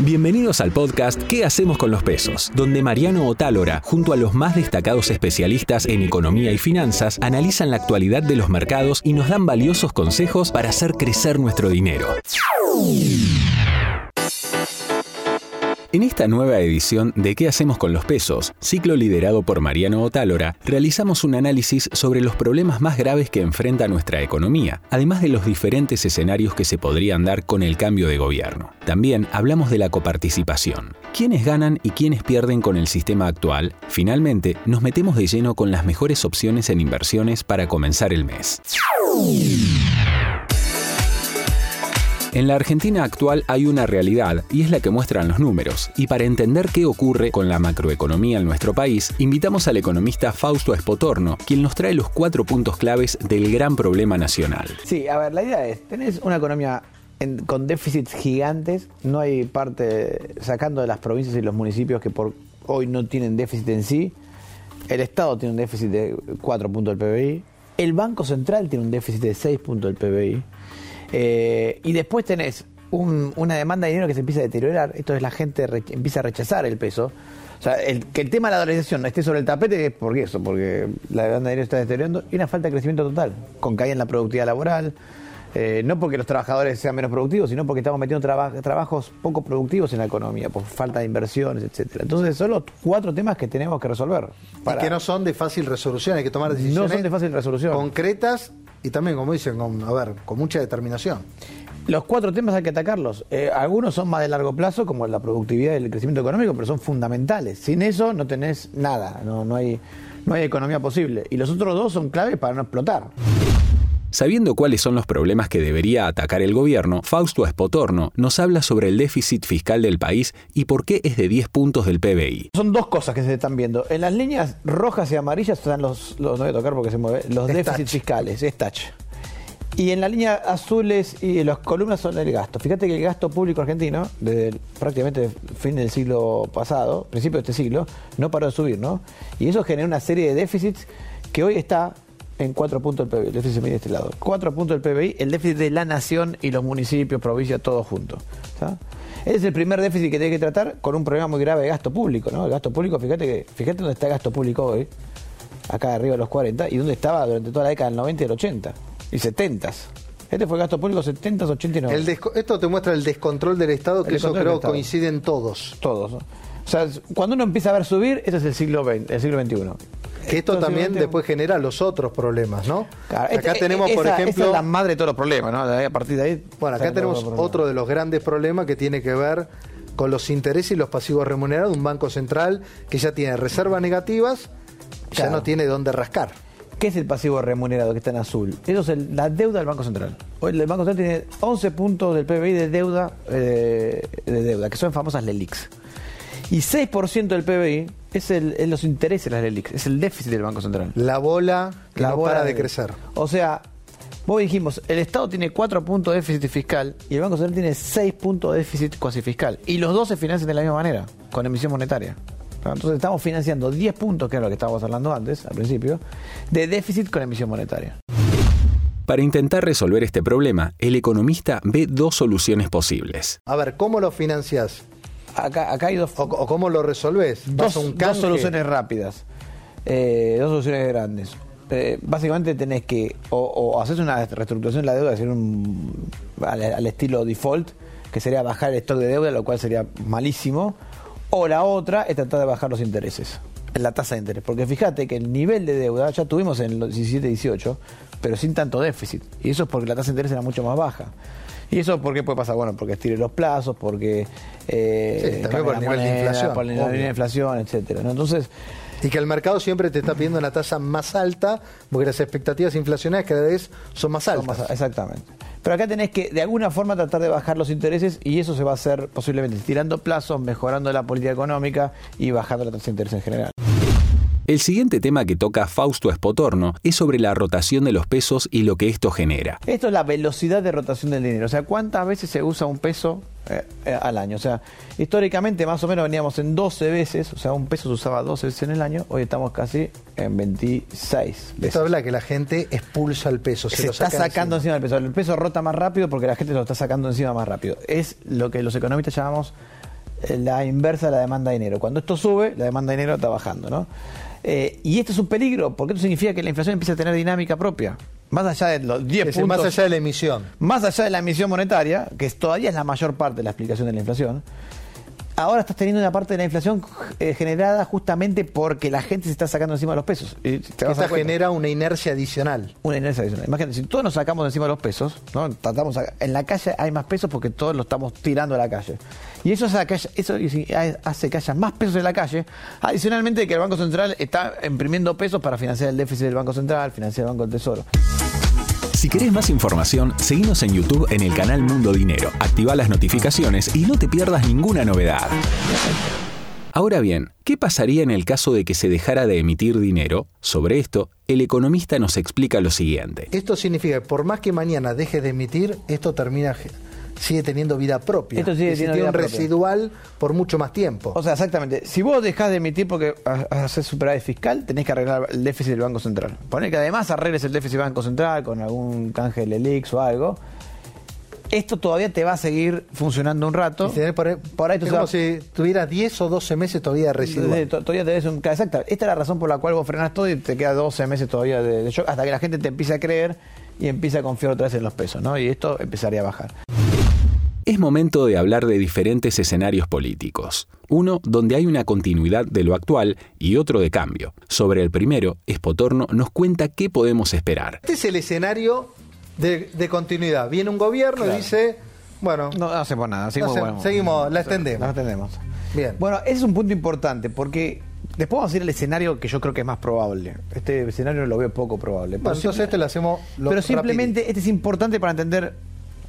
Bienvenidos al podcast ¿Qué hacemos con los pesos? Donde Mariano Otálora, junto a los más destacados especialistas en economía y finanzas, analizan la actualidad de los mercados y nos dan valiosos consejos para hacer crecer nuestro dinero. En esta nueva edición de ¿Qué hacemos con los pesos? Ciclo liderado por Mariano Otálora, realizamos un análisis sobre los problemas más graves que enfrenta nuestra economía, además de los diferentes escenarios que se podrían dar con el cambio de gobierno. También hablamos de la coparticipación. ¿Quiénes ganan y quiénes pierden con el sistema actual? Finalmente, nos metemos de lleno con las mejores opciones en inversiones para comenzar el mes. En la Argentina actual hay una realidad y es la que muestran los números. Y para entender qué ocurre con la macroeconomía en nuestro país, invitamos al economista Fausto Espotorno, quien nos trae los cuatro puntos claves del gran problema nacional. Sí, a ver, la idea es, tenés una economía con déficits gigantes, no hay parte, sacando de las provincias y los municipios que por hoy no tienen déficit en sí, el Estado tiene un déficit de 4 puntos del PBI, el Banco Central tiene un déficit de 6 puntos del PBI, eh, y después tenés una demanda de dinero que se empieza a deteriorar, esto es la gente empieza a rechazar el peso. O sea, el, que el tema de la dolarización no esté sobre el tapete es por eso, porque la demanda de dinero está deteriorando y una falta de crecimiento total, con caída en la productividad laboral, eh, no porque los trabajadores sean menos productivos, sino porque estamos metiendo trabajos poco productivos en la economía, por falta de inversiones, etcétera. Entonces, son los cuatro temas que tenemos que resolver. Y que no son de fácil resolución, hay que tomar decisiones no son de fácil resolución. concretas y también, como dicen, con, a ver, con mucha determinación. Los cuatro temas hay que atacarlos. Eh, algunos son más de largo plazo, como la productividad y el crecimiento económico, pero son fundamentales. Sin eso no tenés nada, no, no, hay, no hay economía posible. Y los otros dos son claves para no explotar. Sabiendo cuáles son los problemas que debería atacar el gobierno, Fausto Espotorno nos habla sobre el déficit fiscal del país y por qué es de 10 puntos del PBI. Son dos cosas que se están viendo. En las líneas rojas y amarillas están los, los no voy a tocar porque se mueve, los déficits fiscales, es touch. Y en la línea azules y las columnas son el gasto. Fíjate que el gasto público argentino, desde prácticamente fin del siglo pasado, principio de este siglo, no paró de subir, ¿no? Y eso genera una serie de déficits que hoy está en cuatro puntos del PBI. El déficit se mide de este lado. Cuatro puntos del PBI, el déficit de la nación y los municipios, provincias, todos juntos. Ese es el primer déficit que tiene que tratar con un problema muy grave de gasto público. ¿no? El gasto público, fíjate que fíjate dónde está el gasto público hoy, acá arriba de los 40, y dónde estaba durante toda la década del 90 y del 80 y 70. Este fue el gasto público 70, 80 y 90. esto te muestra el descontrol del Estado, que eso creo coinciden todos. Todos. O sea, cuando uno empieza a ver subir, este es el siglo XX, el siglo XXI. Que esto también después genera los otros problemas, ¿no? acá tenemos, por ejemplo. es la madre de todos los problemas, ¿no? A partir de ahí. Bueno, acá tenemos otro de los grandes problemas que tiene que ver con los intereses y los pasivos remunerados de un banco central que ya tiene reservas negativas, ya no tiene dónde rascar. ¿Qué es el pasivo remunerado que está en azul? Eso es la deuda del Banco Central. El Banco Central tiene 11 puntos del PBI de deuda, eh, de deuda, que son famosas LELIX. Y 6% del PBI es, el, los intereses de las LELIX, es el déficit del Banco Central. La bola que la no bola para de, crecer. O sea, vos dijimos, el Estado tiene 4 puntos de déficit fiscal y el Banco Central tiene 6 puntos de déficit cuasi fiscal. Y los dos se financian de la misma manera, con emisión monetaria. Entonces estamos financiando 10 puntos, que era lo que estábamos hablando antes, al principio, de déficit con emisión monetaria. Para intentar resolver este problema, el economista ve dos soluciones posibles. A ver, ¿cómo lo financias? Acá, hay dos. O, cómo lo resolves? Dos, soluciones rápidas, eh, dos soluciones grandes. Eh, básicamente tenés que o, haces una reestructuración de la deuda, decir un, al, estilo default, que sería bajar el stock de deuda, lo cual sería malísimo, o la otra es tratar de bajar los intereses, la tasa de interés. Porque fíjate que el nivel de deuda ya tuvimos en los 17-18, pero sin tanto déficit. Y eso es porque la tasa de interés era mucho más baja. ¿Y eso por qué puede pasar? Bueno, porque estire los plazos, porque... Eh, también por el nivel de inflación. Por el nivel de inflación, etcétera. Entonces... Y que el mercado siempre te está pidiendo una tasa más alta, porque las expectativas inflacionarias cada vez son más altas. exactamente. Pero acá tenés que, de alguna forma, tratar de bajar los intereses y eso se va a hacer posiblemente estirando plazos, mejorando la política económica y bajando la tasa de interés en general. El siguiente tema que toca Fausto Espotorno es sobre la rotación de los pesos y lo que esto genera. Esto es la velocidad de rotación del dinero, o sea, cuántas veces se usa un peso eh, eh, al año. O sea, históricamente más o menos veníamos en 12 veces, o sea, un peso se usaba 12 veces en el año, hoy estamos casi en 26 veces. Esto habla que la gente expulsa el peso, se, lo está sacando encima. del peso. El peso rota más rápido porque la gente lo está sacando encima más rápido. Es lo que los economistas llamamos eh, la inversa de la demanda de dinero. Cuando esto sube, la demanda de dinero está bajando, ¿no? Eh, y esto es un peligro, porque esto significa que la inflación empieza a tener dinámica propia. Más allá de los 10 puntos. Más allá de la emisión. Más allá de la emisión monetaria, que todavía es la mayor parte de la explicación de la inflación ahora estás teniendo una parte de la inflación eh, generada justamente porque la gente se está sacando encima de los pesos. Y genera una inercia adicional. Una inercia adicional. Imagínate, si todos nos sacamos encima de los pesos, ¿no? Tratamos en la calle hay más pesos porque todos lo estamos tirando a la calle. Y eso hace, eso hace que haya más pesos en la calle, adicionalmente que el Banco Central está imprimiendo pesos para financiar el déficit del Banco Central, financiar el Banco del Tesoro. Si querés más información, seguimos en YouTube en el canal Mundo Dinero. Activa las notificaciones y no te pierdas ninguna novedad. Ahora bien, ¿qué pasaría en el caso de que se dejara de emitir dinero? Sobre esto, el economista nos explica lo siguiente. Esto significa que por más que mañana dejes de emitir, esto termina sigue teniendo vida propia. Esto sigue teniendo vida residual por mucho más tiempo. O sea, exactamente. Si vos dejás de emitir porque haces superávit fiscal, tenés que arreglar el déficit del Banco Central. Poner que además arregles el déficit del Banco Central con algún canje del ELIX o algo. Esto todavía te va a seguir funcionando un rato. Por ahí, es como si tuvieras 10 o 12 meses todavía residual. Todavía te un... Exacto. Esta es la razón por la cual vos frenás todo y te queda 12 meses todavía de, shock hasta que la gente te empiece a creer y empiece a confiar otra vez en los pesos, ¿no? Y esto empezaría a bajar. Es momento de hablar de diferentes escenarios políticos. Uno donde hay una continuidad de lo actual y otro de cambio. Sobre el primero, Espotorno nos cuenta qué podemos esperar. Este es el escenario de, continuidad. Viene un gobierno y dice, bueno... No, hacemos nada, seguimos, seguimos la extendemos. La extendemos. Bien. Bueno, ese es un punto importante porque Después vamos a ir al escenario que yo creo que es más probable. Este escenario lo veo poco probable. Bueno, entonces este lo hacemos. pero simplemente este es importante para entender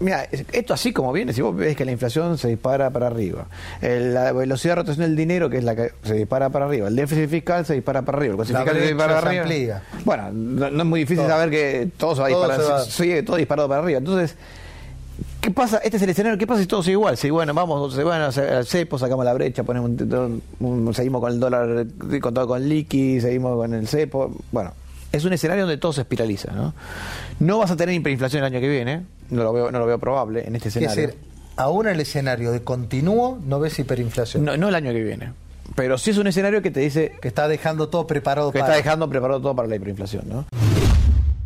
Mira, esto así como viene, si vos ves que la inflación se dispara para arriba, la velocidad de rotación del dinero, que es la que se dispara para arriba, el déficit fiscal se dispara para arriba, el fiscal se dispara para arriba. Bueno, no, es muy difícil saber que todo se va a disparar, sigue todo disparado para arriba. Entonces, ¿qué pasa? Este es el escenario, ¿qué pasa si todo sigue igual? Si bueno, vamos, bueno, al cepo, sacamos la brecha, ponemos seguimos con el dólar contado con liqui, seguimos con el cepo, bueno, es un escenario donde todo se espiraliza, ¿no? No vas a tener hiperinflación el año que viene, no lo veo, no lo veo probable en este escenario. Es decir, aún en el escenario de continuo no ves hiperinflación. No, no el año que viene. Pero sí es un escenario que te dice... Que está dejando todo preparado que está dejando preparado todo para la hiperinflación, ¿no?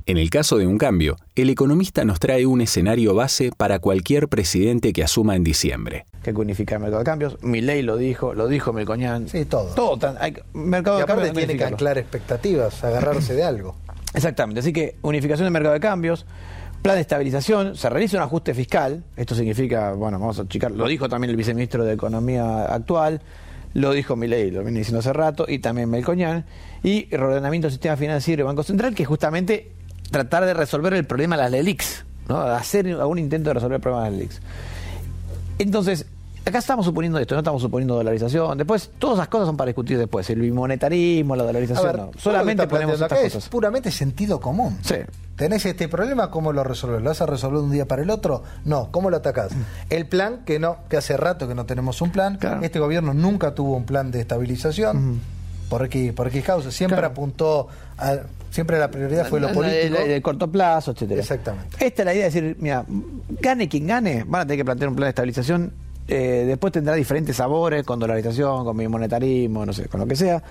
En el caso de un cambio, el economista nos trae un escenario base para cualquier presidente que asuma en diciembre. Que hay que unificar el mercado de cambios. ley lo dijo, lo dijo Melcoñán. Sí, todo. Todo. hay, mercado de cambios tiene que anclar expectativas, agarrarse de algo. Exactamente. Así que unificación del mercado de cambios, plan de estabilización, se realiza un ajuste fiscal. Esto significa, bueno, vamos a chicar, lo dijo también el viceministro de Economía actual. Lo dijo Milei, lo viene diciendo hace rato, y también Melcoñán, y el ordenamiento del sistema financiero y Banco Central, que justamente tratar de resolver el problema de las LELIX, ¿no? hacer algún intento de resolver el problema de las LELIX. Entonces, acá estamos suponiendo esto, no estamos suponiendo dolarización. Después, todas esas cosas son para discutir después. El bimonetarismo, la dolarización, no. Solamente ponemos estas cosas. Es puramente sentido común. Sí. ¿Tenés este problema? ¿Cómo lo resolvés? ¿Lo vas a resolver de un día para el otro? No. ¿Cómo lo atacás? Mm. El plan, que no, que hace rato que no tenemos un plan. Este gobierno nunca tuvo un plan de estabilización. ¿Por qué? ¿Por qué causa? Siempre apuntó a, Siempre la prioridad fue lo político. El, corto plazo, etcétera. Exactamente. Esta es la idea de decir, mira, gane quien gane, van a tener que plantear un plan de estabilización. Eh, después tendrá diferentes sabores, con dolarización, con monetarismo, no sé, con lo que sea.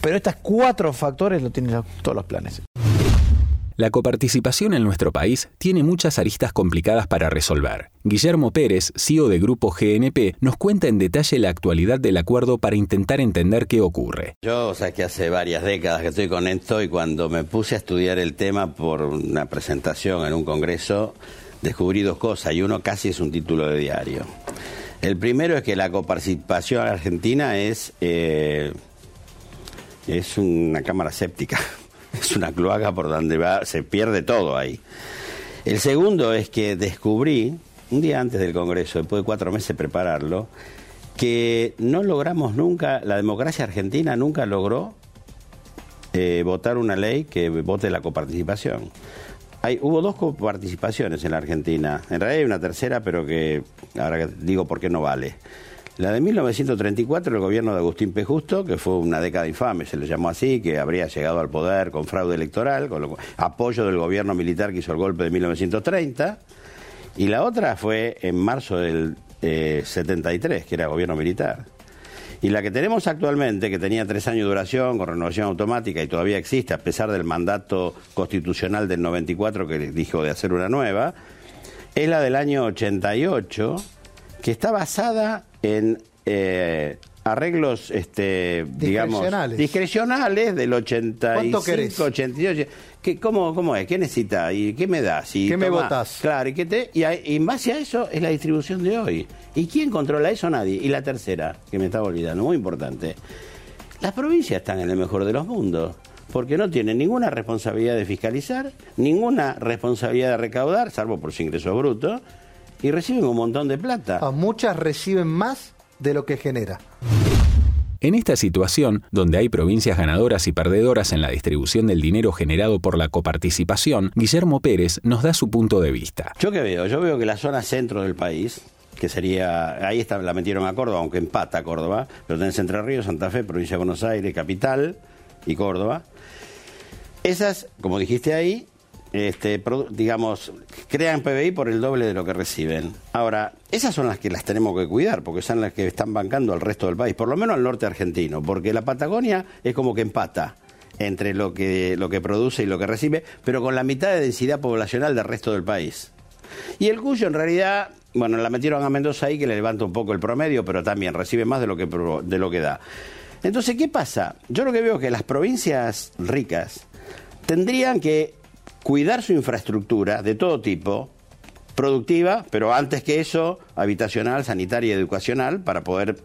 Pero estos cuatro factores lo tienen todos los planes. La coparticipación en nuestro país tiene muchas aristas complicadas para resolver. Guillermo Pérez, CEO de Grupo GNP, nos cuenta en detalle la actualidad del acuerdo para intentar entender qué ocurre. Yo, o sea, que hace varias décadas que estoy con esto y cuando me puse a estudiar el tema por una presentación en un congreso, descubrí dos cosas y uno casi es un título de diario. El primero es que la coparticipación argentina es, eh, es una cámara séptica es una cloaca por donde va, se pierde todo ahí. El segundo es que descubrí, un día antes del Congreso, después de cuatro meses prepararlo, que no logramos nunca, la democracia argentina nunca logró eh, votar una ley que vote la coparticipación. Hay, hubo dos coparticipaciones en la Argentina. En realidad hay una tercera, pero que ahora digo por qué no vale. La de 1934, el gobierno de Agustín P. Justo, que fue una década infame, se le llamó así, que habría llegado al poder con fraude electoral, con apoyo del gobierno militar que hizo el golpe de 1930. Y la otra fue en marzo del 73, eh, que era gobierno militar. Y la que tenemos actualmente, que tenía tres años de duración, con renovación automática y todavía existe, a pesar del mandato constitucional del 94 que dijo de hacer una nueva, es la del año 88, que está basada en eh, arreglos, este, digamos, discrecionales del 85, 88. ¿Qué, cómo, ¿Cómo es? ¿Qué necesita? ¿Y qué me das? Y ¿Qué me votas? Claro, y, qué te, y, en base a eso es la distribución de hoy. ¿Y quién controla eso? Nadie. Y la tercera, que me estaba olvidando, muy importante. Las provincias están en el mejor de los mundos porque no tienen ninguna responsabilidad de fiscalizar, ninguna responsabilidad de recaudar, salvo por su ingreso bruto, y reciben un montón de plata. A muchas reciben más de lo que genera. En esta situación, donde hay provincias ganadoras y perdedoras en la distribución del dinero generado por la coparticipación, Guillermo Pérez nos da su punto de vista. ¿Yo qué veo? Yo veo que la zona centro del país, que sería, ahí está, la metieron a Córdoba, aunque empata Córdoba, pero tenés Entre Ríos, Santa Fe, provincia de Buenos Aires, capital y Córdoba. Esas, como dijiste ahí, este, digamos, crean PBI por el doble de lo que reciben. Ahora, esas son las que las tenemos que cuidar, porque son las que están bancando al resto del país, por lo menos al norte argentino, porque la Patagonia es como que empata entre lo que, lo que produce y lo que recibe, pero con la mitad de densidad poblacional del resto del país. Y el Cuyo, en realidad, bueno, la metieron a Mendoza ahí, que le levanta un poco el promedio, pero también recibe más de lo que, de lo que da. Entonces, ¿qué pasa? Yo lo que veo es que las provincias ricas tendrían que cuidar su infraestructura de todo tipo, productiva, pero antes que eso, habitacional, sanitaria y educacional, para poder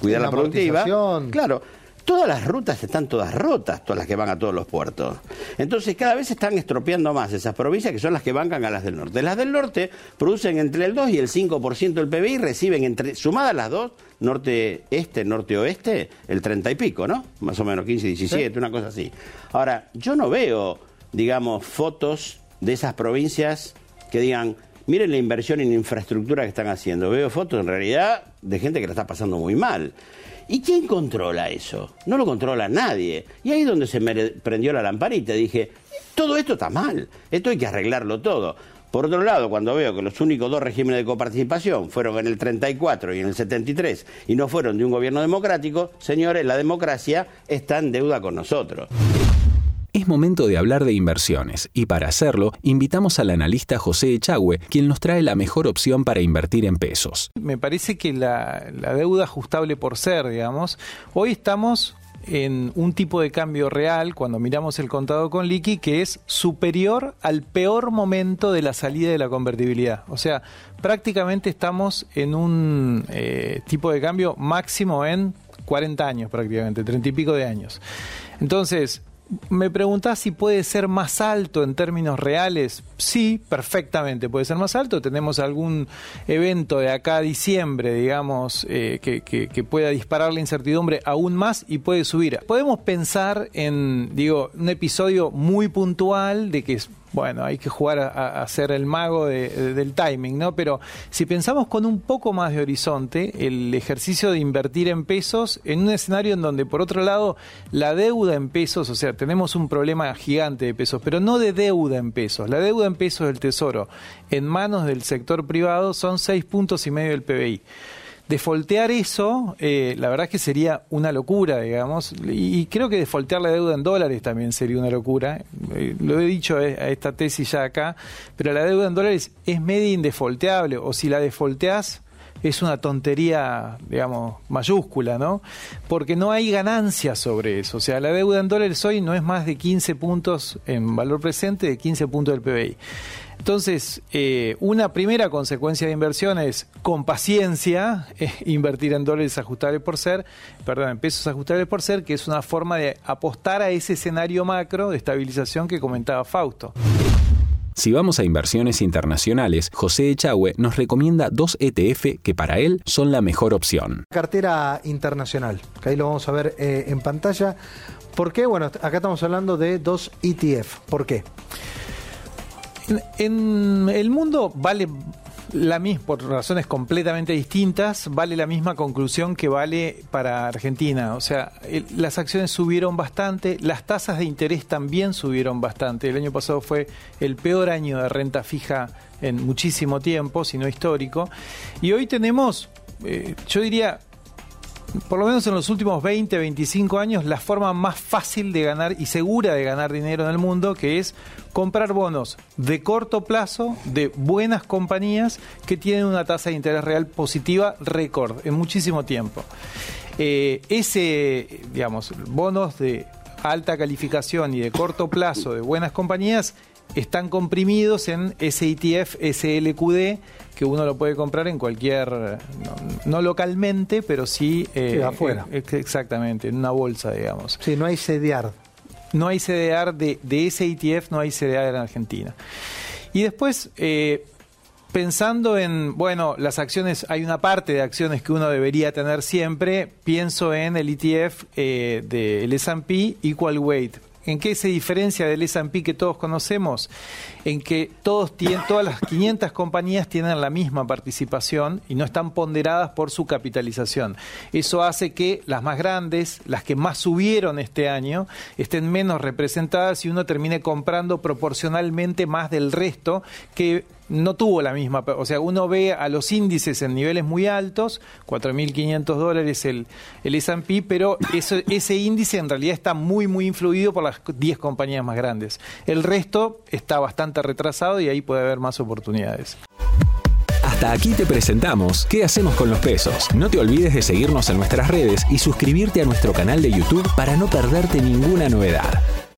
cuidar la, productiva. Claro, todas las rutas están todas rotas, todas las que van a todos los puertos. Entonces cada vez se están estropeando más esas provincias que son las que bancan a las del norte. Las del norte producen entre el 2 y el 5% del PBI, reciben entre, sumadas las dos, norte-este, norte-oeste, el 30 y pico, ¿no? Más o menos 15, 17, una cosa así. Ahora, yo no veo digamos, fotos de esas provincias que digan, miren la inversión en infraestructura que están haciendo. Veo fotos en realidad de gente que la está pasando muy mal. ¿Y quién controla eso? No lo controla nadie. Y ahí es donde se me prendió la lamparita. Dije, todo esto está mal, esto hay que arreglarlo todo. Por otro lado, cuando veo que los únicos dos regímenes de coparticipación fueron en el 34 y en el 73 y no fueron de un gobierno democrático, señores, la democracia está en deuda con nosotros. Es momento de hablar de inversiones y para hacerlo invitamos al analista José Echagüe, quien nos trae la mejor opción para invertir en pesos. Me parece que la, deuda ajustable por ser, digamos, hoy estamos en un tipo de cambio real, cuando miramos el contado con liqui, que es superior al peor momento de la salida de la convertibilidad. O sea, prácticamente estamos en un eh, tipo de cambio máximo en 40 años prácticamente, 30 y pico de años. Entonces, me preguntás si puede ser más alto en términos reales. Sí, perfectamente puede ser más alto. Tenemos algún evento de acá a diciembre, digamos, eh, que, que, pueda disparar la incertidumbre aún más y puede subir. Podemos pensar en, digo, un episodio muy puntual de que bueno, hay que jugar a, ser el mago del timing, ¿no? Pero si pensamos con un poco más de horizonte, el ejercicio de invertir en pesos en un escenario en donde, por otro lado, la deuda en pesos, o sea, tenemos un problema gigante de pesos, pero no de deuda en pesos. La deuda en pesos del Tesoro en manos del sector privado son seis puntos y medio del PBI defoltear eso, eh, la verdad es que sería una locura, digamos, y creo que defoltear la deuda en dólares también sería una locura. Eh, lo he dicho eh, a esta tesis ya acá, pero la deuda en dólares es media indefolteable, o si la defolteás es una tontería, digamos, mayúscula, ¿no? Porque no hay ganancia sobre eso. O sea, la deuda en dólares hoy no es más de 15 puntos en valor presente, de 15 puntos del PBI. Entonces, eh, una primera consecuencia de inversión es, con paciencia, eh, invertir en dólares ajustables por ser, perdón, en pesos ajustables por ser, que es una forma de apostar a ese escenario macro de estabilización que comentaba Fausto. Si vamos a inversiones internacionales, José Echagüe nos recomienda dos ETF que para él son la mejor opción. Cartera internacional, que ahí lo vamos a ver eh, en pantalla ¿Por qué? Bueno, acá estamos hablando de dos ETF. ¿Por qué? En, el mundo vale la misma, por razones completamente distintas, vale la misma conclusión que vale para Argentina. O sea, las acciones subieron bastante, las tasas de interés también subieron bastante. El año pasado fue el peor año de renta fija en muchísimo tiempo, si no histórico. Y hoy tenemos, eh, yo diría, por lo menos en los últimos 20, 25 años, la forma más fácil de ganar y segura de ganar dinero en el mundo, que es comprar bonos de corto plazo de buenas compañías que tienen una tasa de interés real positiva récord en muchísimo tiempo. Eh, ese, digamos, bonos de alta calificación y de corto plazo de buenas compañías están comprimidos en ese ETF SLQD que uno lo puede comprar en cualquier, no, localmente, pero sí, eh, afuera. Eh, exactamente, en una bolsa, digamos. Sí, no hay CDR. No hay CDR de, de ese ETF, no hay CDR en Argentina. Y después, eh, pensando en, bueno, las acciones, hay una parte de acciones que uno debería tener siempre, pienso en el ETF del S&P Equal Weight ¿En qué se diferencia del S&P que todos conocemos? En que todas las 500 compañías tienen la misma participación y no están ponderadas por su capitalización. Eso hace que las más grandes, las que más subieron este año, estén menos representadas y uno termine comprando proporcionalmente más del resto que no tuvo la misma, o sea, uno ve a los índices en niveles muy altos, 4.500 dólares el, el S&P, pero ese índice en realidad está muy, muy influido por las 10 compañías más grandes. El resto está bastante retrasado y ahí puede haber más oportunidades. Hasta aquí te presentamos ¿Qué hacemos con los pesos? No te olvides de seguirnos en nuestras redes y suscribirte a nuestro canal de YouTube para no perderte ninguna novedad.